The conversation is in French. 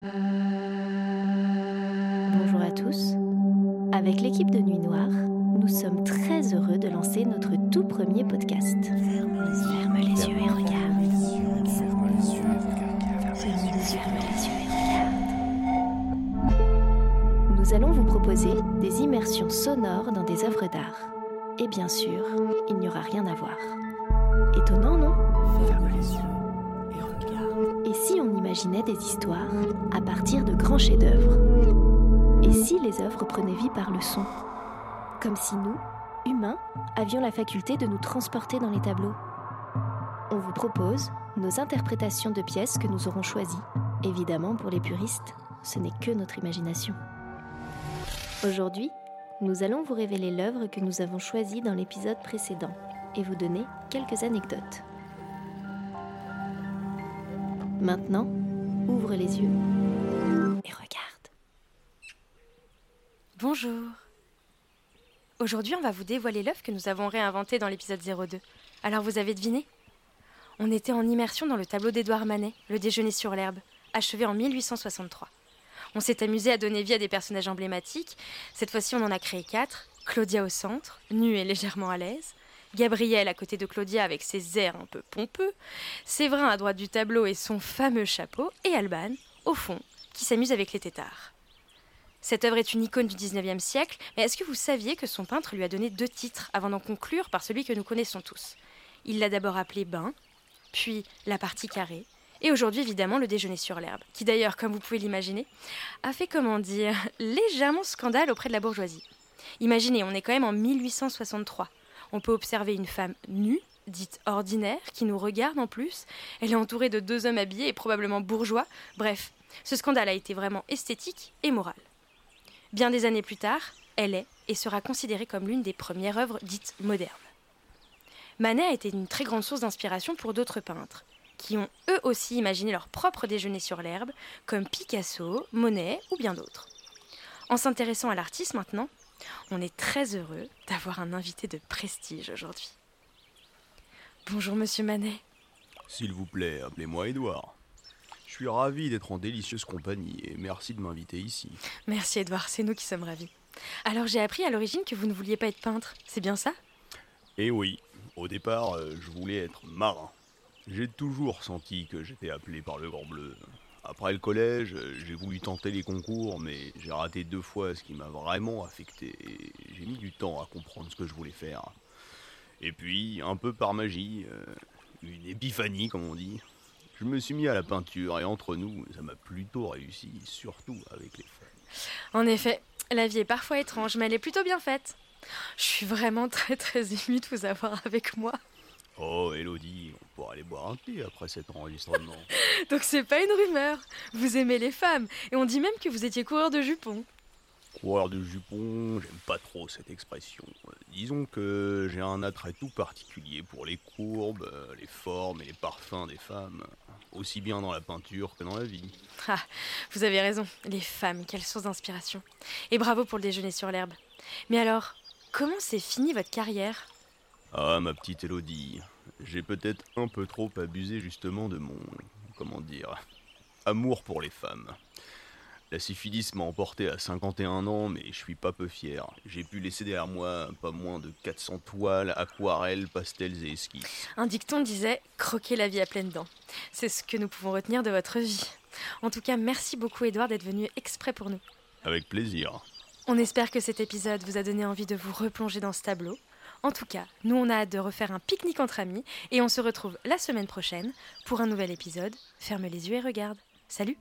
Bonjour à tous. Avec l'équipe de Nuit Noire, nous sommes très heureux de lancer notre tout premier podcast. Ferme les, yeux et regarde. Ferme les yeux et regarde. Ferme les yeux et regarde. Nous allons vous proposer des immersions sonores dans des œuvres d'art. Et bien sûr, il n'y aura rien à voir. Étonnant, non? Ferme les yeux imaginait des histoires à partir de grands chefs-d'œuvre Et si les œuvres prenaient vie par le son? Comme si nous, humains, avions la faculté de nous transporter dans les tableaux. On vous propose nos interprétations de pièces que nous aurons choisies. Évidemment, pour les puristes, ce n'est que notre imagination. Aujourd'hui, nous allons vous révéler l'œuvre que nous avons choisie dans l'épisode précédent et vous donner quelques anecdotes. Maintenant, ouvre les yeux et regarde. Bonjour. Aujourd'hui, on va vous dévoiler l'œuvre que nous avons réinventée dans l'épisode 02. Alors vous avez deviné? On était en immersion dans le tableau d'Édouard Manet, Le déjeuner sur l'herbe, achevé en 1863. On s'est amusé à donner vie à des personnages emblématiques. Cette fois-ci, on en a créé quatre. Claudia au centre, nue et légèrement à l'aise. Gabriel à côté de Claudia avec ses airs un peu pompeux. Séverin à droite du tableau et son fameux chapeau. Et Alban, au fond, qui s'amuse avec les têtards. Cette œuvre est une icône du 19e siècle, mais est-ce que vous saviez que son peintre lui a donné deux titres avant d'en conclure par celui que nous connaissons tous? Il l'a d'abord appelé Bain, puis La partie carrée, et aujourd'hui évidemment le déjeuner sur l'herbe, qui d'ailleurs, comme vous pouvez l'imaginer, a fait, comment dire, légèrement scandale auprès de la bourgeoisie. Imaginez, on est quand même en 1863. On peut observer une femme nue, dite ordinaire, qui nous regarde en plus. Elle est entourée de deux hommes habillés et probablement bourgeois. Bref, ce scandale a été vraiment esthétique et moral. Bien des années plus tard, elle est et sera considérée comme l'une des premières œuvres dites modernes. Manet a été une très grande source d'inspiration pour d'autres peintres, qui ont eux aussi imaginé leur propre déjeuner sur l'herbe, comme Picasso, Monet ou bien d'autres. En s'intéressant à l'artiste maintenant, on est très heureux d'avoir un invité de prestige aujourd'hui. Bonjour Monsieur Manet. S'il vous plaît, appelez-moi Édouard. Je suis ravi d'être en délicieuse compagnie et merci de m'inviter ici. Merci Edouard, c'est nous qui sommes ravis. Alors j'ai appris à l'origine que vous ne vouliez pas être peintre, c'est bien ça? Et oui, au départ, euh, je voulais être marin. J'ai toujours senti que j'étais appelé par le Grand Bleu. Après le collège, euh, j'ai voulu tenter les concours, mais j'ai raté deux fois, ce qui m'a vraiment affecté. et J'ai mis du temps à comprendre ce que je voulais faire. Et puis, un peu par magie, euh, une épiphanie, comme on dit, je me suis mis à la peinture et entre nous, ça m'a plutôt réussi, surtout avec les femmes. En effet, la vie est parfois étrange, mais elle est plutôt bien faite. Je suis vraiment très très émue de vous avoir avec moi. Oh, Elodie, on pourra aller boire un thé après cet enregistrement. Donc c'est pas une rumeur. Vous aimez les femmes, et on dit même que vous étiez coureur de jupons. Coureur de jupons, j'aime pas trop cette expression. Euh, Disons que j'ai un attrait tout particulier pour les courbes, euh, les formes et les parfums des femmes, aussi bien dans la peinture que dans la vie. Ah, vous avez raison, les femmes, quelle source d'inspiration. Et bravo pour le déjeuner sur l'herbe. Mais alors, comment s'est finie votre carrière? Ah, ma petite Elodie, j'ai peut-être un peu trop abusé justement de mon, comment dire, amour pour les femmes. La syphilis m'a emporté à 51 ans, mais je suis pas peu fier. J'ai pu laisser derrière moi pas moins de 400 toiles, aquarelles, pastels et esquisses. Un dicton disait croquer la vie à pleines dents. C'est ce que nous pouvons retenir de votre vie. En tout cas, merci beaucoup Edouard d'être venu exprès pour nous. Avec plaisir. On espère que cet épisode vous a donné envie de vous replonger dans ce tableau. En tout cas, nous on a hâte de refaire un pique-nique entre amis et on se retrouve la semaine prochaine pour un nouvel épisode. Ferme les yeux et regarde. Salut